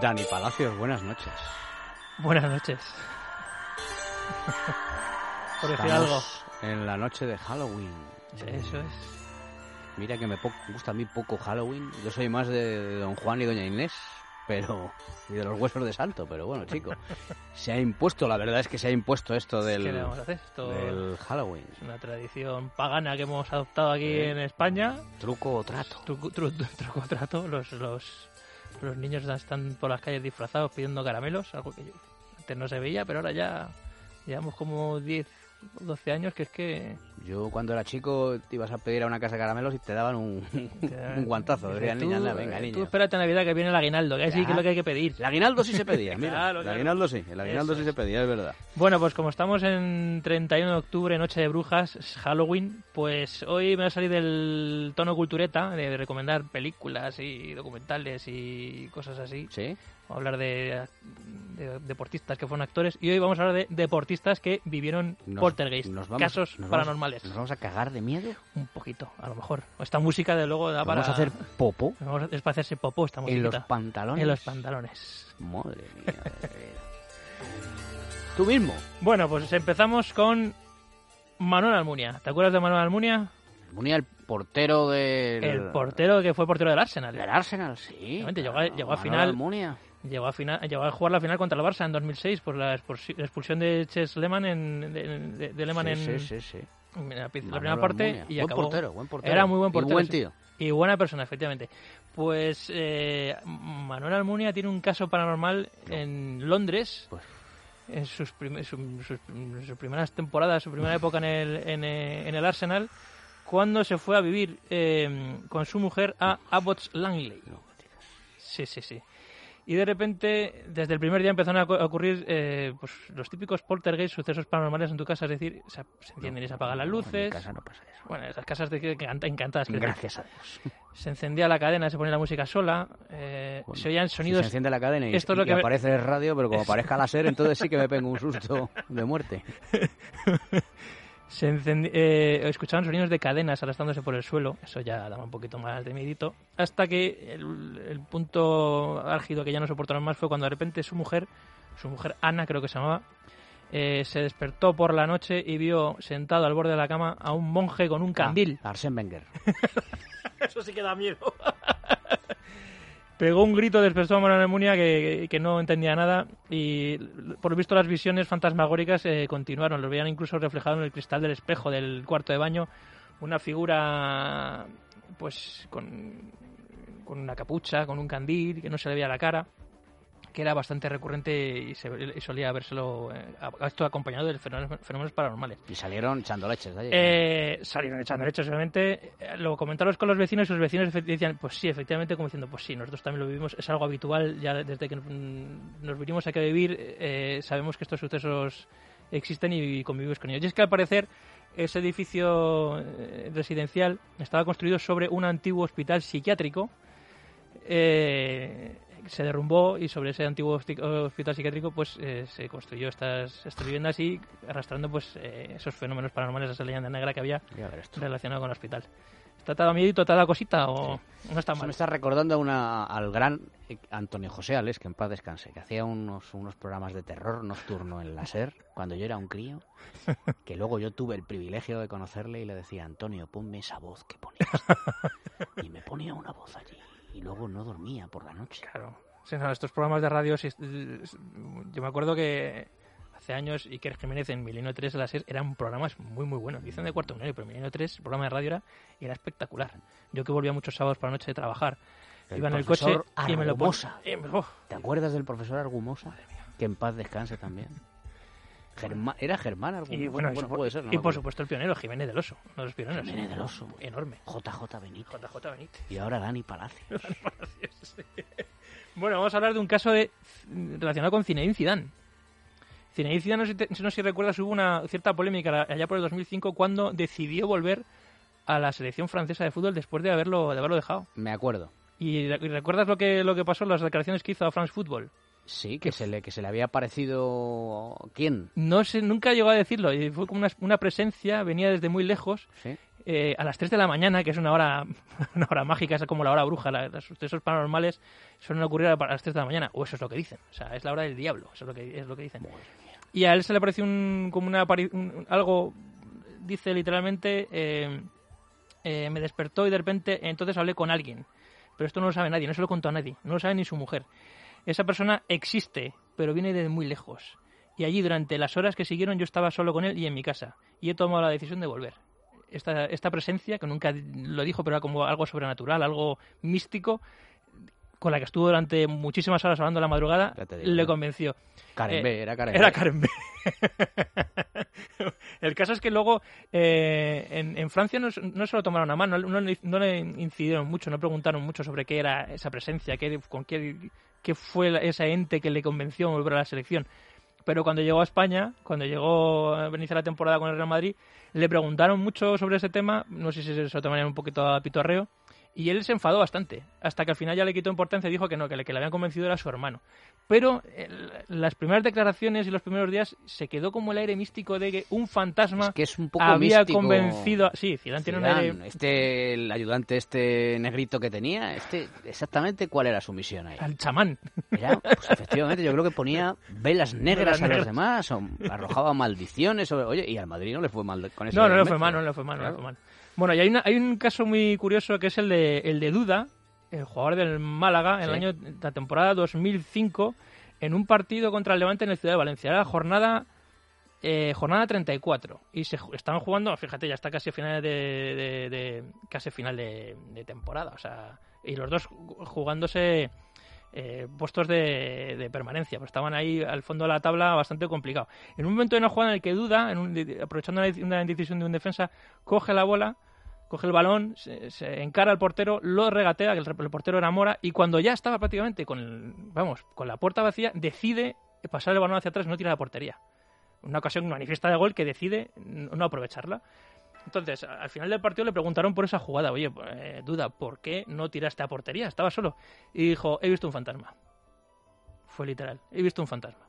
Dani Palacios, buenas noches. Buenas noches. Por decir algo. En la noche de Halloween. Eso es. Mira que me gusta a mí poco Halloween. Yo soy más de Don Juan y Doña Inés, pero y de los huesos de santo. Pero bueno, chico, se ha impuesto. La verdad es que se ha impuesto esto del, ¿Qué le vamos a hacer? Esto del Halloween. es una tradición pagana que hemos adoptado aquí Sí. en España. Truco o trato. Truco, tru- truco trato. Los, los, los niños están por las calles disfrazados pidiendo caramelos, algo que yo- antes no se veía, pero ahora ya llevamos como 10 o 12 años que es que... Yo cuando era chico te ibas a pedir a una casa de caramelos y te daban un, un guantazo. Decían, niña, anda, venga, eh, niña. Tú espérate a Navidad que viene el aguinaldo, que ahí sí que es lo que hay que pedir. El aguinaldo sí se pedía, mira. Claro, el claro. aguinaldo sí, el aguinaldo Eso sí se pedía, es verdad. Bueno, pues como estamos en 31 de octubre, Noche de Brujas, Halloween, pues hoy me va a salir del tono cultureta de recomendar películas y documentales y cosas así. ¿Sí? Vamos a hablar de, de deportistas que fueron actores y hoy vamos a hablar de deportistas que vivieron Nos- poltergeist, nos vamos- casos nos ¿Nos vamos a cagar de miedo? Un poquito, a lo mejor. Esta música, de luego, da ¿Nos para... ¿Vamos a hacer popo Vamos a- Es para hacerse popó esta en musiquita. los pantalones? En los pantalones. Madre mía. Tú mismo. Bueno, pues empezamos con Manuel Almunia. ¿Te acuerdas de Manuel Almunia? Ponía el portero del... El portero que fue portero del Arsenal. del Arsenal, sí. Llegó a- llegó final- Almunia. Llegó a, final, llegó a jugar la final contra el Barça en 2006 por la expulsi- la expulsión de Ches Lehmann en, de, de- de Lehmann sí, en, sí, sí, en la, primera parte y buen acabó. portero, buen portero. Era muy buen portero. Y buen tío. Y buena persona, efectivamente. Pues eh, Manuel Almunia tiene un caso paranormal en Londres. Pues- En sus, prim- su- sus- sus primeras temporadas, su primera época en el, en, eh, en el Arsenal, cuando se fue a vivir eh, con su mujer a Abbots Langley. Sí, sí, sí. Y de repente, desde el primer día empezaron a ocurrir eh, pues, los típicos poltergeist, sucesos paranormales en tu casa, es decir, se, se encienden y se apagan las No, En luces. mi casa no pasa eso. Bueno, esas casas de que, encantadas. que Gracias a Dios. Se encendía la cadena, se ponía la música sola, eh, Bueno, se oían Si sonidos... se enciende la cadena y, Esto es lo y que me- aparece el radio, pero como aparezca la SER, entonces sí que me pego un susto de muerte. Se eh, escuchaban sonidos de cadenas arrastrándose por el suelo, eso ya daba un poquito más de miedito, hasta que el, el punto álgido que ya no soportaron más fue cuando de repente su mujer, su mujer Ana creo que se llamaba, eh, se despertó por la noche y vio sentado al borde de la cama a un monje con un candil. Ah, Arsène Wenger. Eso sí que da miedo. Pegó un grito, despertó a Manuel Almunia que, que no entendía nada y por lo visto las visiones fantasmagóricas eh, continuaron. Lo veían incluso reflejado en el cristal del espejo del cuarto de baño. Una figura pues con, con una capucha, con un candil, que no se le veía la cara, que era bastante recurrente y, se, y solía vérselo eh, esto acompañado de fenómenos, fenómenos paranormales. Y salieron echando leches de allí. Eh, salieron echando lechos, obviamente. Eh, Lo comentaron con los vecinos y los vecinos decían, pues sí, efectivamente, como diciendo, pues sí, nosotros también lo vivimos, es algo habitual, ya desde que nos vinimos aquí a vivir, eh, sabemos que estos sucesos existen y convivimos con ellos. Y es que al parecer ese edificio eh, residencial estaba construido sobre un antiguo hospital psiquiátrico. eh, se derrumbó y sobre ese antiguo hospital psiquiátrico pues eh, se construyó estas, estas viviendas y arrastrando pues eh, esos fenómenos paranormales, esa leyenda negra que había relacionado con el hospital. ¿Está dado miedito, te ha dado cosita o no está mal? me está recordando a una, al gran eh, Antonio José Ales, que en paz descanse, que hacía unos, unos programas de terror nocturno en la SER cuando yo era un crío, que luego yo tuve el privilegio de conocerle y le decía, Antonio, ponme esa voz que ponías. Y me ponía una voz allí y luego no dormía por la noche. Claro. Sí, no, estos programas de radio, yo me acuerdo que hace años Iker Jiménez en Milenio 3 de la SER eran programas muy muy buenos. Dicen de cuarto milenio, pero Milenio 3, el programa de radio era, era espectacular. Yo que volvía muchos sábados por la noche de trabajar, El iba en el coche profesor y me lo Argumosa. ponía. me- oh, ¿Te acuerdas del profesor Argumosa? Que en paz descanse también. Germán, ¿Era Germán Argumosa? y bueno, puede ser. no y por supuesto el pionero, Jiménez del Oso, uno de los pioneros. Jiménez del Oso. Enorme. JJ Benítez. JJ Benítez. Y ahora Dani Palacios. Bueno, vamos a hablar de un caso de, relacionado con Zinedine Zidane. Zinedine Zidane, no sé, si te- no sé si recuerdas, hubo una cierta polémica allá por el 2005 cuando decidió volver a la selección francesa de fútbol después de haberlo, de haberlo dejado. Me acuerdo. ¿Y re- y recuerdas lo que, lo que pasó, las declaraciones que hizo a France Football? Sí, que se le, que se le había parecido... ¿Quién? No sé, nunca llegó a decirlo. y Fue como una, una presencia, venía desde muy lejos. Sí. eh, a las 3 de la mañana, que es una hora, una hora mágica, es como la hora bruja, la- los sucesos paranormales suelen ocurrir a las 3 de la mañana, o eso es lo que dicen, o sea, es la hora del diablo, eso es lo que, es lo que dicen. Y a él se le pareció un, como una un- algo, dice literalmente, eh, eh, me despertó y de repente entonces hablé con alguien, pero esto no lo sabe nadie, no se lo contó a nadie, no lo sabe ni su mujer. Esa persona existe, pero viene de muy lejos. Y allí durante las horas que siguieron yo estaba solo con él y en mi casa. Y he tomado la decisión de volver esta, esta presencia, que nunca lo dijo, pero era como algo sobrenatural, algo místico, con la que estuvo durante muchísimas horas hablando a la madrugada, le convenció. Karen Eh, B, era Karen Era B. Karen B. El caso es que luego eh, en, en Francia no, no se lo tomaron a mano, no, le- no le incidieron mucho, no preguntaron mucho sobre qué era esa presencia, qué, con qué, qué fue ese ente que le convenció a volver a la selección. Pero cuando llegó a España, cuando llegó a iniciar la temporada con el Real Madrid, le preguntaron mucho sobre ese tema, no sé si se lo tomarían un poquito a pitorreo, y él se enfadó bastante, hasta que al final ya le quitó importancia y dijo que no, que le, que le habían convencido era su hermano. Pero el- las primeras declaraciones y los primeros días se quedó como el aire místico de que un fantasma Es que es un poco había místico. convencido... a- Sí, Zidane tiene un Zidane, aire... Este, el ayudante este negrito que tenía, este, exactamente cuál era su misión ahí. Al chamán. Era, pues efectivamente, yo creo que ponía velas negras Velas a los demás, o arrojaba maldiciones, o- oye, y al Madrid no le fue mal con eso. No, no le fue mal, no le fue mal, no le Claro. fue mal. Bueno, y hay, una- hay un caso muy curioso que es el de, el de Duda, el jugador del Málaga, en el año, la temporada 2005, en un partido contra el Levante en el Ciudad de Valencia. Era la jornada, eh, jornada 34. Y se estaban jugando, fíjate, ya está casi a finales de, de- de- casi final de, de temporada. O sea, y los dos ju- jugándose eh, puestos de, permanencia, pues estaban ahí al fondo de la tabla bastante complicado. En un momento de una jugada en el que duda, en un- aprovechando una, decisión de un defensa, coge la bola, coge el balón, se, encara al portero, lo regatea, que el, portero era Mora, y cuando ya estaba prácticamente con, el- vamos, con la puerta vacía, decide pasar el balón hacia atrás no tira la portería. Una ocasión manifiesta de gol que decide no aprovecharla. Entonces, al final del partido le preguntaron por esa jugada. Oye, eh, duda, ¿por qué no tiraste a portería? Estaba solo. Y dijo, he visto un fantasma. Fue literal, he visto un fantasma.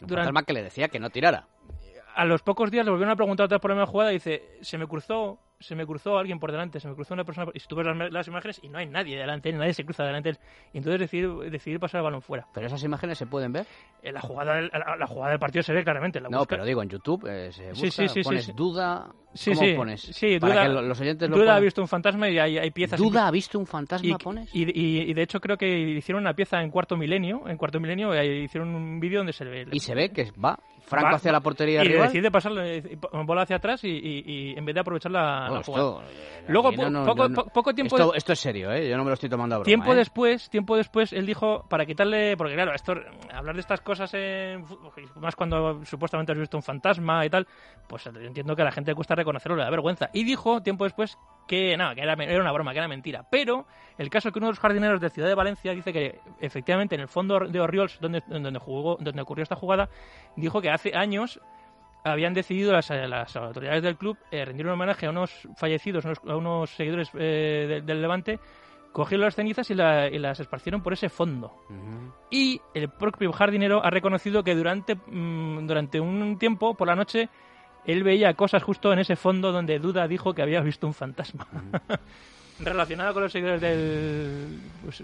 Un Durante- fantasma que le decía que no tirara. A los pocos días le volvieron a preguntar otra vez por la misma jugada y dice, se me cruzó, se me cruzó alguien por delante, se me cruzó una persona, por-". y si tú ves las, las imágenes y no hay nadie delante, nadie se cruza delante, él. y entonces decidí, decidí pasar el balón fuera. Pero esas imágenes se pueden ver. Eh, La jugada, del, la, la jugada del partido se ve claramente. La No, busca- pero digo, en YouTube eh, se busca, sí, sí, sí, pones duda. Sí, ¿Cómo sí, pones? sí, Para duda- que lo- los oyentes lo Duda ha visto un fantasma y hay, hay piezas... ¿Duda ha visto un fantasma, y, pones? y, y- y de hecho creo que hicieron una pieza en cuarto milenio, en cuarto milenio eh, hicieron un vídeo donde se ve... Y se ve que va Franco Va- hacia la portería y rival. decide pasarle bola hacia atrás y, y- y en vez de aprovechar la, la jugada. esto, eh, Luego, no, no, poco, po- tiempo Esto, de- esto es serio, ¿eh? Yo no me lo estoy tomando a broma, Tiempo ¿eh? después, tiempo después, él dijo para quitarle, porque claro, esto, hablar de estas cosas, en más cuando supuestamente has visto un fantasma y tal, pues entiendo que a la gente le cuesta reconocerlo, le da vergüenza. Y dijo tiempo después que nada, que era, era una broma, que era mentira. Pero el caso es que uno de los jardineros de Ciudad de Valencia dice que efectivamente en el fondo de Oriols, donde, donde jugó, donde ocurrió esta jugada, dijo que hace años habían decidido las, las autoridades del club eh, rendir un homenaje a unos fallecidos, unos- a unos seguidores eh, de- del Levante, cogieron las cenizas y, la- y las esparcieron por ese fondo. Y el propio jardinero ha reconocido que durante, mm, durante un tiempo, por la noche, él veía cosas justo en ese fondo donde Duda dijo que había visto un fantasma. Relacionado con los seguidores del, pues,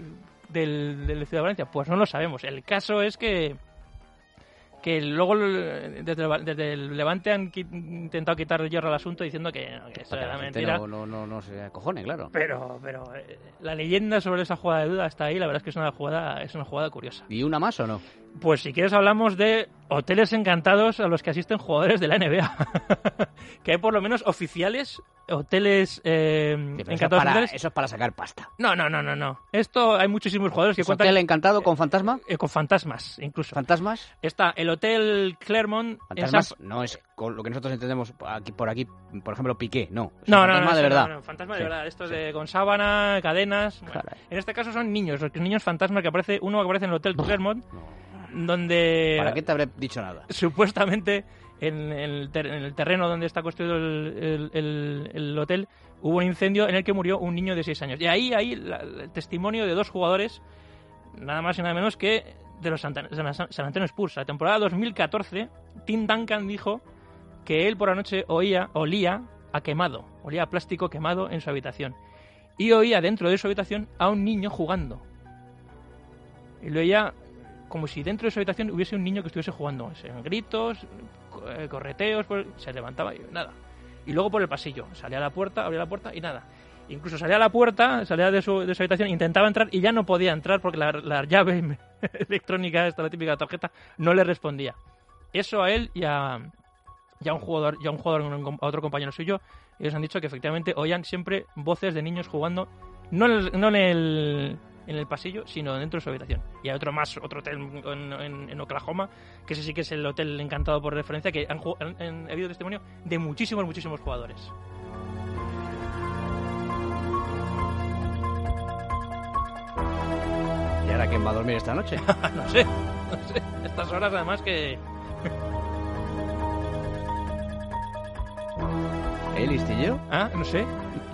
del, del Ciudad de Valencia, pues no lo sabemos. El caso es que que luego el- desde el, desde el Levante han qui- intentado quitar hierro al asunto diciendo que, que eso Para que era la gente mentira. no, no, no, no se acojone, claro. Pero, pero eh, la leyenda sobre esa jugada de duda está ahí. La verdad es que es una jugada, es una jugada curiosa. ¿Y una más o no? Pues si quieres hablamos de hoteles encantados a los que asisten jugadores de la NBA. que hay por lo menos oficiales, hoteles eh, Sí, pero eso, es encantados para, eso es para sacar pasta. No, no, no, no, no. Esto hay muchísimos jugadores que ¿Es cuentan hotel encantado con fantasma? eh, con fantasmas, incluso. ¿Fantasmas? Está el Hotel Clermont en San Fantasmas no es con lo que nosotros entendemos aquí, por aquí, por ejemplo, Piqué, no. Es No, no, fantasma no, de verdad. no, fantasma Sí. de verdad. Esto es de, con sábana, cadenas. Bueno, en este caso son niños, los niños fantasmas que aparece, uno que aparece en el Hotel Clermont, donde ¿Para qué te habré dicho nada? supuestamente en el, ter- en el terreno donde está construido el, el- el- el hotel hubo un incendio en el que murió un niño de 6 años. Y ahí hay el testimonio de dos jugadores nada más y nada menos que de los San San Antonio Spurs. La temporada 2014, Tim Duncan dijo que él por la noche oía, olía a quemado, olía a plástico quemado en su habitación. Y oía dentro de su habitación a un niño jugando. Y lo oía como si dentro de su habitación hubiese un niño que estuviese jugando. En gritos, eh, correteos, se levantaba y nada. Y luego por el pasillo, salía a la puerta, abría la puerta y nada. Incluso salía a la puerta, salía de su, de su habitación, intentaba entrar y ya no podía entrar porque la, llave electrónica, esta la típica tarjeta, no le respondía. Eso a él y a, un jugador, ya un jugador, a otro compañero suyo, ellos han dicho que efectivamente oían siempre voces de niños jugando, no no en el en el pasillo, sino dentro de su habitación. Y hay otro más, otro hotel en, Oklahoma, que ese sí que es el hotel encantado por referencia, que han, han, habido testimonio de muchísimos, muchísimos jugadores. ¿Y ahora quién va a dormir esta noche? no sé, no sé. Estas horas además que... ¿Eh, listillo? Ah, no sé.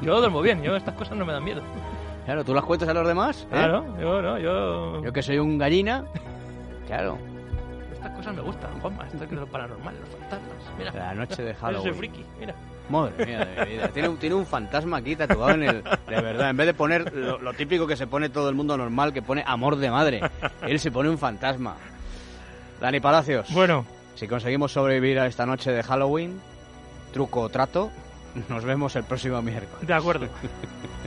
Yo duermo bien, yo estas cosas no me dan miedo. Claro, ¿tú las cuentas a los demás? ¿eh? Claro, yo no, yo... Yo que soy un gallina, claro. Estas cosas me gustan, Juanma, esto que es lo paranormal, los fantasmas. Mira. La noche de Halloween. Yo soy friki, mira. Madre mía de vida. Tiene, tiene un fantasma aquí tatuado en el... De verdad, en vez de poner lo, lo, típico que se pone todo el mundo normal, que pone amor de madre, él se pone un fantasma. Dani Palacios. Bueno. Si conseguimos sobrevivir a esta noche de Halloween, truco o trato, nos vemos el próximo miércoles. De acuerdo.